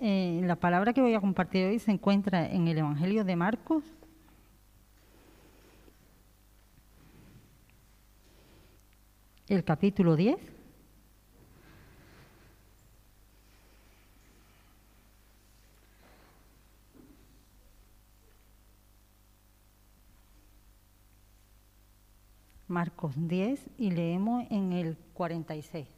Eh, la palabra que voy a compartir hoy se encuentra en el Evangelio de Marcos. El capítulo 10. Marcos 10 y leemos en el 46.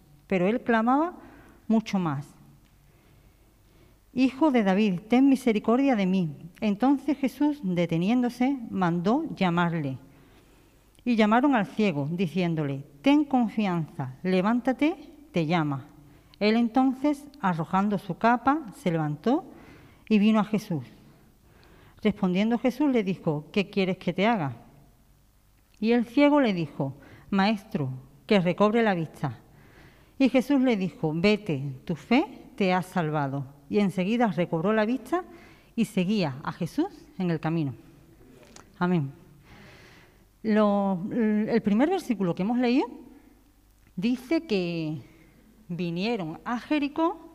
pero él clamaba mucho más. Hijo de David, ten misericordia de mí. Entonces Jesús, deteniéndose, mandó llamarle. Y llamaron al ciego, diciéndole, ten confianza, levántate, te llama. Él entonces, arrojando su capa, se levantó y vino a Jesús. Respondiendo Jesús le dijo, ¿qué quieres que te haga? Y el ciego le dijo, Maestro, que recobre la vista. Y Jesús le dijo, vete, tu fe te ha salvado. Y enseguida recobró la vista y seguía a Jesús en el camino. Amén. el primer versículo que hemos leído dice que vinieron a Jericó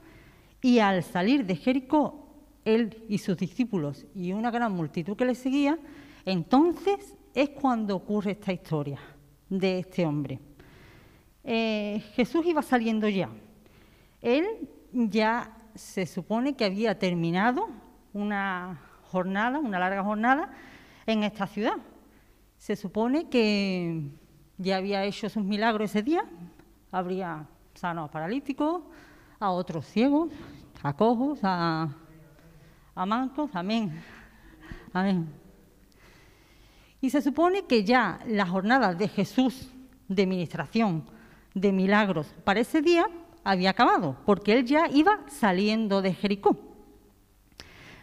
y al salir de Jericó, él y sus discípulos y una gran multitud que le seguía, entonces es cuando ocurre esta historia de este hombre. Eh, Jesús iba saliendo ya. Él ya se supone que había terminado una jornada, una larga jornada en esta ciudad. Se supone que ya había hecho sus milagros ese día, habría sanado a paralíticos, a otros ciegos, a cojos, a, a mancos, amén. Amén. Y se supone que ya la jornada de Jesús de ministración de milagros para ese día había acabado, porque él ya iba saliendo de Jericó.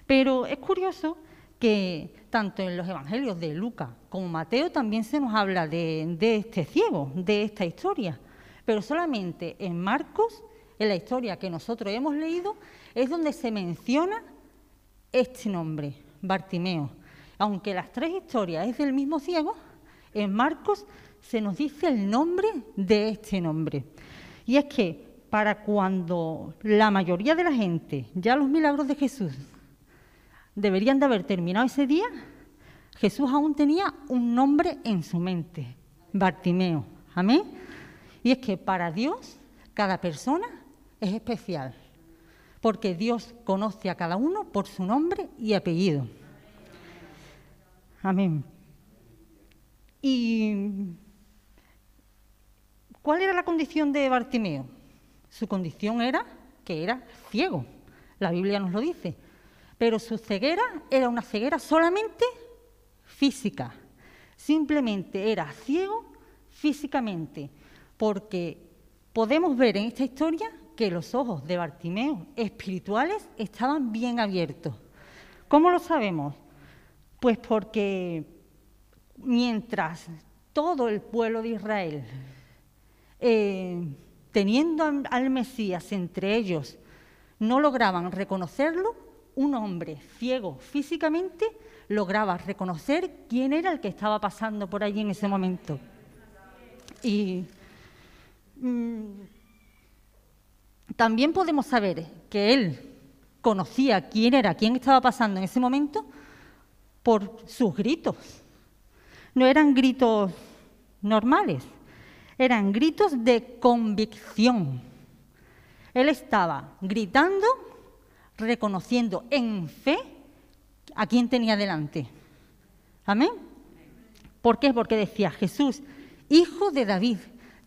Pero es curioso que tanto en los evangelios de Lucas como Mateo también se nos habla de, de este ciego, de esta historia. Pero solamente en Marcos, en la historia que nosotros hemos leído, es donde se menciona este nombre, Bartimeo. Aunque las tres historias es del mismo ciego, en Marcos se nos dice el nombre de este nombre. Y es que para cuando la mayoría de la gente, ya los milagros de Jesús, deberían de haber terminado ese día, Jesús aún tenía un nombre en su mente, Bartimeo. Amén. Y es que para Dios cada persona es especial, porque Dios conoce a cada uno por su nombre y apellido. Amén. Y ¿Cuál era la condición de Bartimeo? Su condición era que era ciego. La Biblia nos lo dice. Pero su ceguera era una ceguera solamente física. Simplemente era ciego físicamente. Porque podemos ver en esta historia que los ojos de Bartimeo espirituales estaban bien abiertos. ¿Cómo lo sabemos? Pues porque mientras todo el pueblo de Israel eh, teniendo al Mesías entre ellos, no lograban reconocerlo, un hombre ciego físicamente lograba reconocer quién era el que estaba pasando por allí en ese momento. Y mm, también podemos saber que él conocía quién era, quién estaba pasando en ese momento por sus gritos. No eran gritos normales, eran gritos de convicción. Él estaba gritando, reconociendo en fe a quien tenía delante. Amén. ¿Por qué? Porque decía Jesús, hijo de David,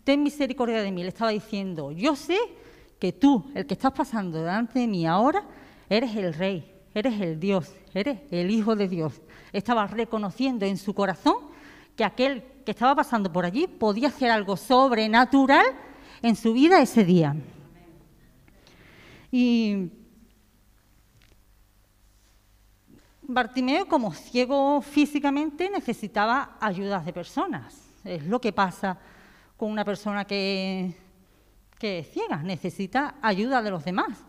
ten misericordia de mí. Le estaba diciendo, yo sé que tú, el que estás pasando delante de mí ahora, eres el rey, eres el Dios, eres el Hijo de Dios. Estaba reconociendo en su corazón que aquel que estaba pasando por allí podía hacer algo sobrenatural en su vida ese día. Y Bartimeo, como ciego físicamente, necesitaba ayudas de personas. Es lo que pasa con una persona que, que es ciega, necesita ayuda de los demás.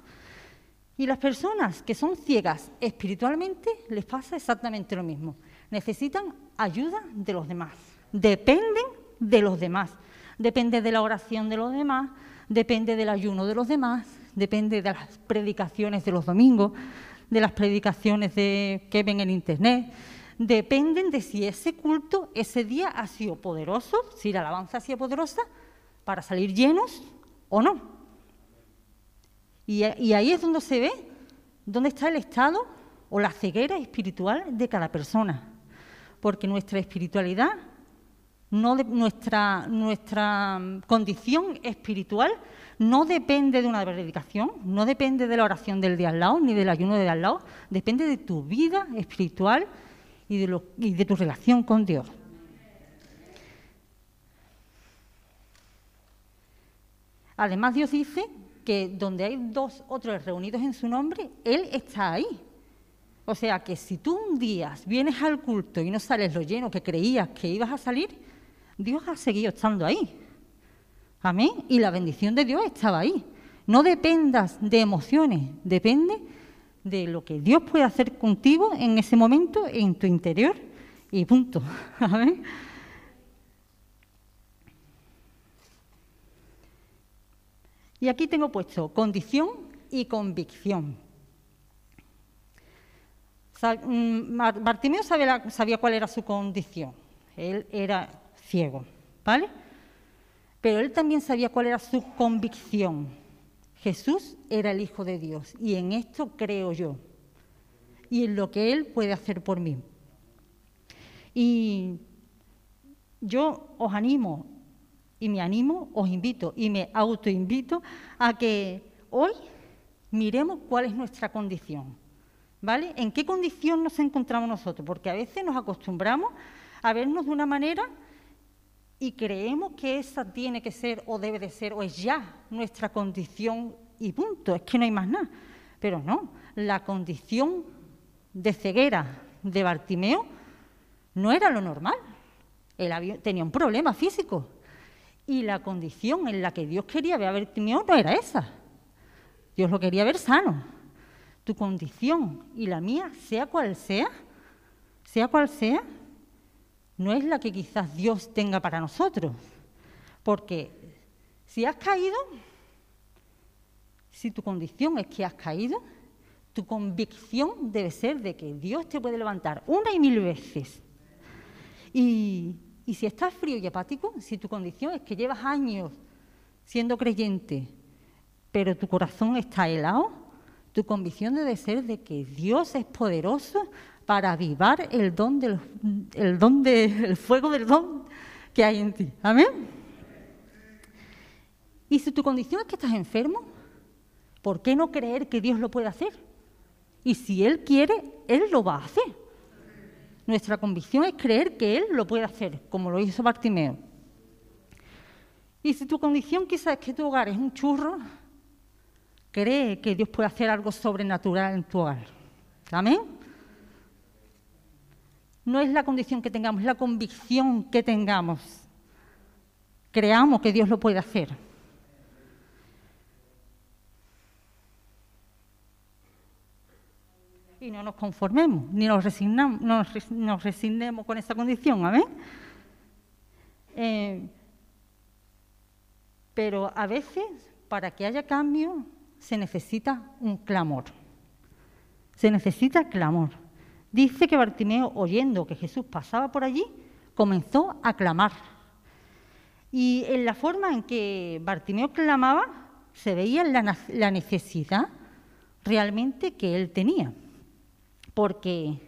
Y las personas que son ciegas espiritualmente les pasa exactamente lo mismo. Necesitan ayuda de los demás. Dependen de los demás. Depende de la oración de los demás, depende del ayuno de los demás, depende de las predicaciones de los domingos, de las predicaciones de, que ven en Internet. Dependen de si ese culto ese día ha sido poderoso, si la alabanza ha sido poderosa, para salir llenos o no. Y, y ahí es donde se ve dónde está el estado o la ceguera espiritual de cada persona. Porque nuestra espiritualidad no nuestra, nuestra condición espiritual no depende de una predicación, no depende de la oración del día al lado, ni del ayuno del al lado, depende de tu vida espiritual y de, y de tu relación con Dios. Además, Dios dice que donde hay dos otros reunidos en su nombre, Él está ahí. O sea que si tú un día vienes al culto y no sales lo lleno que creías que ibas a salir, Dios ha seguido estando ahí. Amén. Y la bendición de Dios estaba ahí. No dependas de emociones, depende de lo que Dios puede hacer contigo en ese momento, en tu interior, y punto. Amén. Y aquí tengo puesto condición y convicción. Mm, Bartimeo sabía cuál era su condición. Él era ciego, ¿vale? Pero él también sabía cuál era su convicción. Jesús era el Hijo de Dios y en esto creo yo y en lo que Él puede hacer por mí. Y yo os animo y me animo, os invito y me autoinvito a que hoy miremos cuál es nuestra condición. ¿Vale? ¿En qué condición nos encontramos nosotros? Porque a veces nos acostumbramos a vernos de una manera y creemos que esa tiene que ser o debe de ser o es ya nuestra condición y punto, es que no hay más nada. Pero no, la condición de ceguera de Bartimeo no era lo normal. Él tenía un problema físico y la condición en la que Dios quería ver a Bartimeo no era esa. Dios lo quería ver sano. Tu condición y la mía, sea cual sea, sea cual sea, no es la que quizás Dios tenga para nosotros. Porque si has caído, si tu condición es que has caído, tu convicción debe ser de que Dios te puede levantar una y mil veces. Y, y si estás frío y apático, si tu condición es que llevas años siendo creyente, pero tu corazón está helado, tu convicción debe ser de que Dios es poderoso para avivar el don del el don del fuego del don que hay en ti. Amén. Y si tu condición es que estás enfermo, ¿por qué no creer que Dios lo puede hacer? Y si Él quiere, Él lo va a hacer. Nuestra convicción es creer que Él lo puede hacer, como lo hizo Bartimeo. Y si tu condición quizás es que tu hogar es un churro, cree que Dios puede hacer algo sobrenatural en tu hogar. Amén no es la condición que tengamos, es la convicción que tengamos. Creamos que Dios lo puede hacer. Y no nos conformemos, ni nos, resignamos, nos, resignemos con esa condición, ¿amén? Eh, pero a veces, para que haya cambio, se necesita un clamor. Se necesita clamor. Dice que Bartimeo, oyendo que Jesús pasaba por allí, comenzó a clamar. Y en la forma en que Bartimeo clamaba, se veía la, necesidad realmente que él tenía. Porque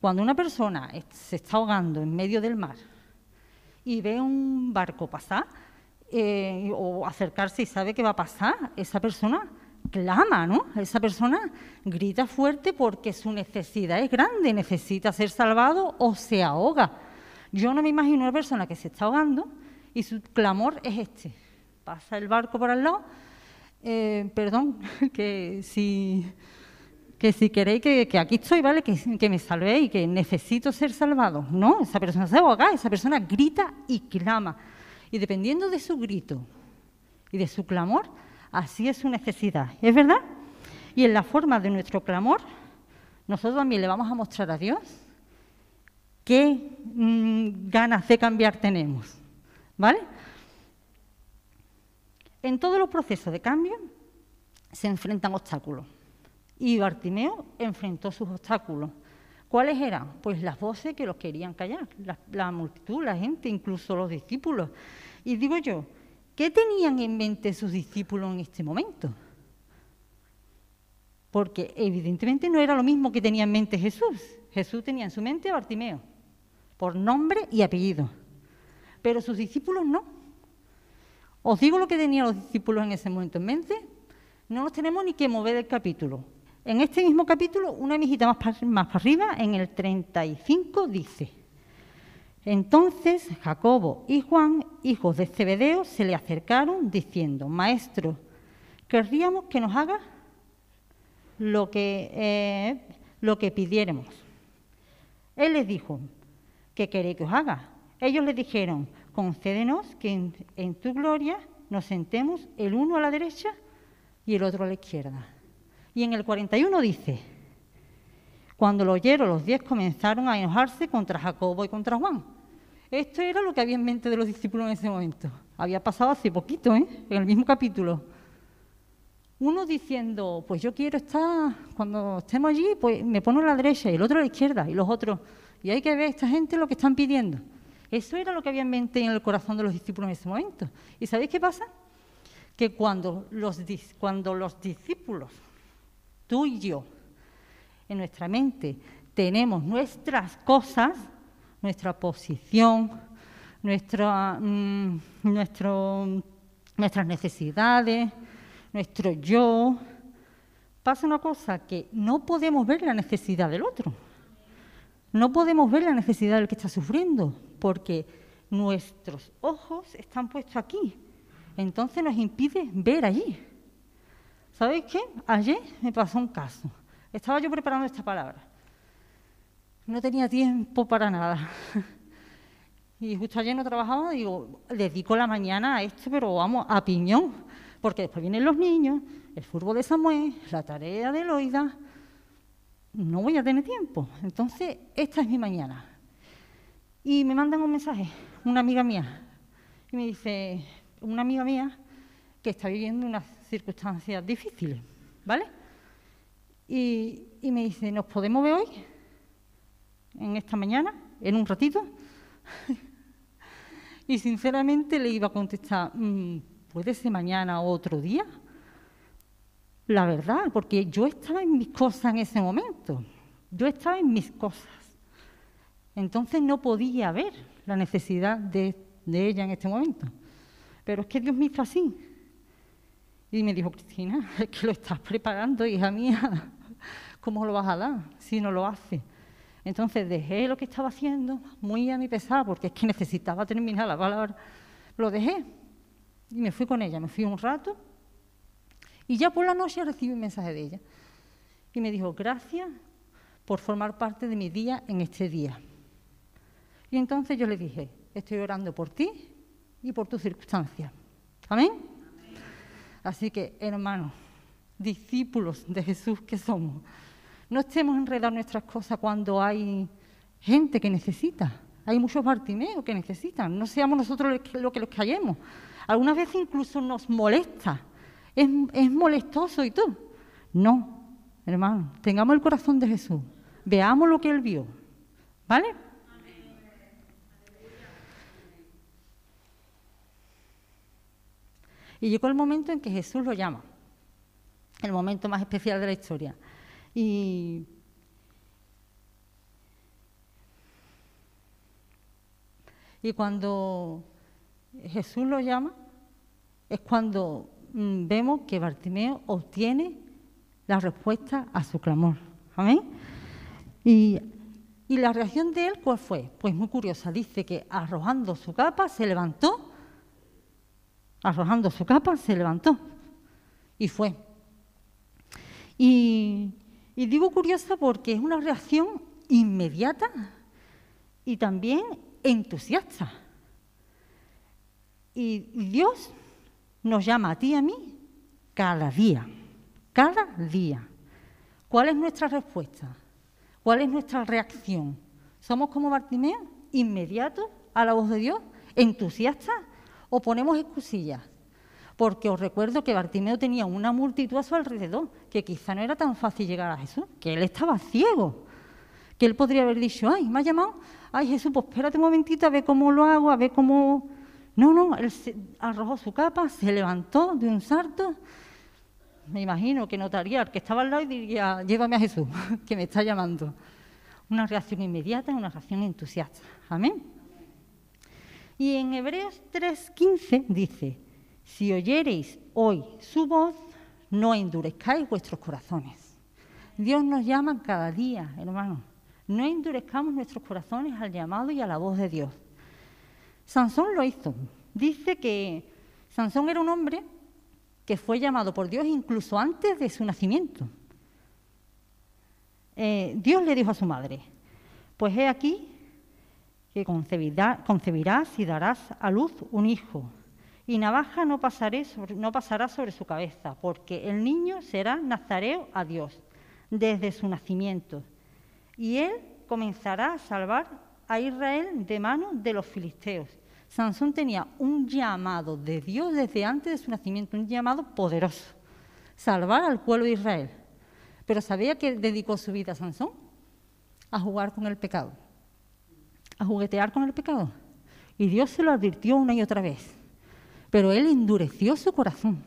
cuando una persona se está ahogando en medio del mar y ve un barco pasar eh, o acercarse y sabe que va a pasar, esa persona clama, ¿no? Esa persona grita fuerte porque su necesidad es grande, necesita ser salvado o se ahoga. Yo no me imagino una persona que se está ahogando y su clamor es este. Pasa el barco por al lado, eh, perdón, que si, que si queréis que, aquí estoy, ¿vale? Que, me salvéis que necesito ser salvado. No, esa persona se ahoga, esa persona grita y clama. Y dependiendo de su grito y de su clamor, así es su necesidad. ¿Es verdad? Y en la forma de nuestro clamor, nosotros también le vamos a mostrar a Dios qué mm, ganas de cambiar tenemos. ¿Vale? En todos los procesos de cambio se enfrentan obstáculos. Y Bartimeo enfrentó sus obstáculos. ¿Cuáles eran? Pues las voces que los querían callar, la, multitud, la gente, incluso los discípulos. Y digo yo, ¿qué tenían en mente sus discípulos en este momento? Porque evidentemente no era lo mismo que tenía en mente Jesús. Jesús tenía en su mente a Bartimeo, por nombre y apellido pero sus discípulos no. Os digo lo que tenían los discípulos en ese momento en mente. No nos tenemos ni que mover del capítulo. En este mismo capítulo, una mijita más para, más para arriba, en el 35, dice: Entonces Jacobo y Juan, hijos de Zebedeo, se le acercaron diciendo: Maestro, querríamos que nos haga lo que, eh, lo que pidiéramos. Él les dijo: ¿Qué queréis que os haga? Ellos le dijeron, concédenos que en, tu gloria nos sentemos el uno a la derecha y el otro a la izquierda. Y en el 41 dice, cuando lo oyeron los diez comenzaron a enojarse contra Jacobo y contra Juan. Esto era lo que había en mente de los discípulos en ese momento. Había pasado hace poquito, ¿eh? en el mismo capítulo. Uno diciendo, pues yo quiero estar, cuando estemos allí, pues me pongo a la derecha y el otro a la izquierda, y los otros. Y hay que ver a esta gente lo que están pidiendo. Eso era lo que había en mente en el corazón de los discípulos en ese momento. ¿Y sabéis qué pasa? Que cuando los, cuando los discípulos, tú y yo, en nuestra mente tenemos nuestras cosas, nuestra posición, nuestra, mm, nuestro, nuestras necesidades, nuestro yo, pasa una cosa que no podemos ver la necesidad del otro. No podemos ver la necesidad del que está sufriendo, porque nuestros ojos están puestos aquí. Entonces nos impide ver allí. ¿Sabéis qué? Ayer me pasó un caso. Estaba yo preparando esta palabra. No tenía tiempo para nada. Y justo ayer no trabajaba, digo, dedico la mañana a esto, pero vamos, a piñón. Porque después vienen los niños, el fútbol de Samuel, la tarea de Loida. No voy a tener tiempo. Entonces, esta es mi mañana. Y me mandan un mensaje, una amiga mía, y me dice, una amiga mía que está viviendo unas circunstancias difíciles, ¿vale? Y, me dice, ¿nos podemos ver hoy? En esta mañana, en un ratito. y sinceramente le iba a contestar, mm, ¿puede ser mañana o otro día? La verdad, porque yo estaba en mis cosas en ese momento. Yo estaba en mis cosas. Entonces no podía ver la necesidad de, ella en este momento. Pero es que Dios me hizo así. Y me dijo, Cristina, es que lo estás preparando, hija mía. ¿Cómo lo vas a dar si no lo haces? Entonces dejé lo que estaba haciendo muy a mi pesar, porque es que necesitaba terminar la palabra. Lo dejé y me fui con ella. Me fui un rato y ya por la noche recibí un mensaje de ella. Y me dijo, gracias por formar parte de mi día en este día. Y entonces yo le dije, estoy orando por ti y por tus circunstancias. ¿Amén? Así que, hermanos, discípulos de Jesús que somos, no estemos enredando nuestras cosas cuando hay gente que necesita. Hay muchos bartimeos que necesitan. No seamos nosotros los que los callemos. Algunas veces incluso nos molesta. Es, es molestoso y tú. No, hermano, tengamos el corazón de Jesús. Veamos lo que Él vio. ¿Vale? Y llegó el momento en que Jesús lo llama, el momento más especial de la historia. Y cuando Jesús lo llama, es cuando mm, vemos que Bartimeo obtiene la respuesta a su clamor. Amén. Y ¿Y la reacción de él cuál fue? Pues muy curiosa. Dice que arrojando su capa se levantó, arrojando su capa se levantó y fue. Y, digo curiosa porque es una reacción inmediata y también entusiasta. Y Dios nos llama a ti y a mí cada día, cada día. ¿Cuál es nuestra respuesta? ¿Cuál es nuestra reacción? ¿Somos como Bartimeo, inmediatos a la voz de Dios, entusiastas o ponemos excusillas? porque os recuerdo que Bartimeo tenía una multitud a su alrededor, que quizá no era tan fácil llegar a Jesús, que él estaba ciego, que él podría haber dicho, ay, me ha llamado, ay Jesús, pues espérate un momentito a ver cómo lo hago, a ver cómo... No, no, él arrojó su capa, se levantó de un salto, me imagino que notaría al que estaba al lado y diría, llévame a Jesús, que me está llamando. Una reacción inmediata, una reacción entusiasta. Amén. Y en Hebreos 3:15 dice, si oyereis hoy su voz, no endurezcáis vuestros corazones. Dios nos llama cada día, hermano. No endurezcamos nuestros corazones al llamado y a la voz de Dios. Sansón lo hizo. Dice que Sansón era un hombre que fue llamado por Dios incluso antes de su nacimiento. Eh, Dios le dijo a su madre, pues he aquí que concebirás y darás a luz un hijo y navaja no, pasará sobre su cabeza, porque el niño será nazareo a Dios desde su nacimiento. Y él comenzará a salvar a Israel de manos de los filisteos. Sansón tenía un llamado de Dios desde antes de su nacimiento, un llamado poderoso, salvar al pueblo de Israel. Pero ¿sabía que dedicó su vida a Sansón? A jugar con el pecado, a juguetear con el pecado. Y Dios se lo advirtió una y otra vez. Pero él endureció su corazón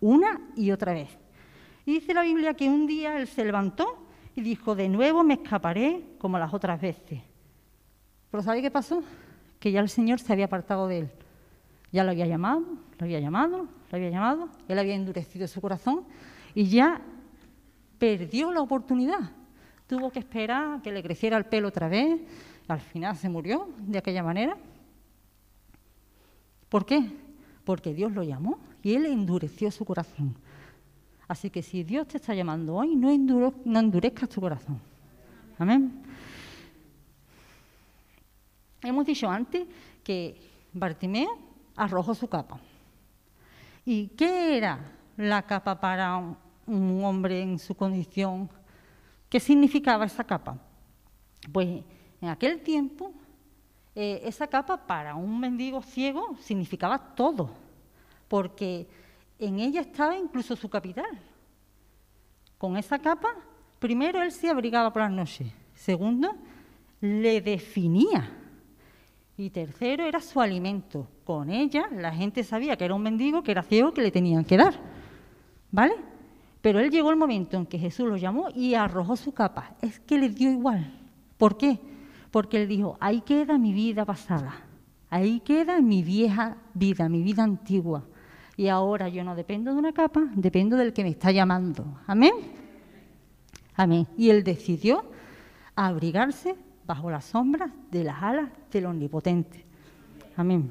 una y otra vez. Y dice la Biblia que un día él se levantó y dijo, de nuevo me escaparé como las otras veces. Pero ¿sabe qué pasó? Que ya el Señor se había apartado de él. Ya lo había llamado, lo había llamado, lo había llamado, él había endurecido su corazón y ya perdió la oportunidad. Tuvo que esperar que le creciera el pelo otra vez, al final se murió de aquella manera. ¿Por qué? porque Dios lo llamó y Él endureció su corazón. Así que si Dios te está llamando hoy, no, endurezcas tu corazón. Amén. Hemos dicho antes que Bartimeo arrojó su capa. ¿Y qué era la capa para un hombre en su condición? ¿Qué significaba esa capa? Pues en aquel tiempo eh, esa capa para un mendigo ciego significaba todo, porque en ella estaba incluso su capital. Con esa capa, primero él se abrigaba por las noches, segundo, le definía. Y tercero, era su alimento. Con ella la gente sabía que era un mendigo, que era ciego, que le tenían que dar. ¿Vale? Pero él llegó el momento en que Jesús lo llamó y arrojó su capa. Es que le dio igual. ¿Por qué? Porque él dijo, ahí queda mi vida pasada, ahí queda mi vieja vida, mi vida antigua. Y ahora yo no dependo de una capa, dependo del que me está llamando. Amén. Amén. Y él decidió abrigarse bajo las sombras de las alas del Omnipotente. Amén.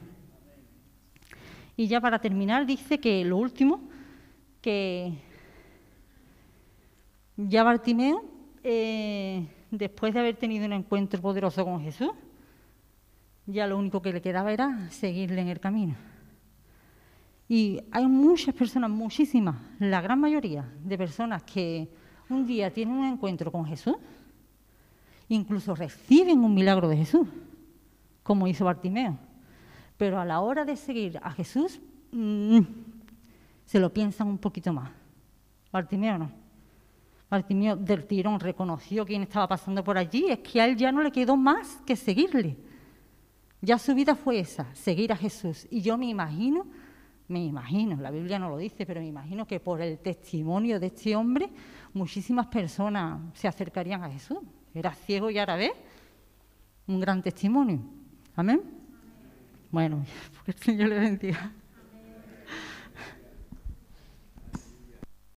Y ya para terminar, dice que lo último, que ya Bartimeo eh, después de haber tenido un encuentro poderoso con Jesús, ya lo único que le quedaba era seguirle en el camino. Y hay muchas personas, muchísimas, la gran mayoría de personas que un día tienen un encuentro con Jesús, incluso reciben un milagro de Jesús, como hizo Bartimeo. Pero a la hora de seguir a Jesús, mm, se lo piensan un poquito más. Bartimeo no. Bartimeo del tirón reconoció quién estaba pasando por allí, es que a él ya no le quedó más que seguirle. Ya su vida fue esa, seguir a Jesús. Y yo me imagino, me imagino, la Biblia no lo dice, pero me imagino que por el testimonio de este hombre, muchísimas personas se acercarían a Jesús. Era ciego y ahora ve. Un gran testimonio. Amén. Bueno, que el Señor le bendiga.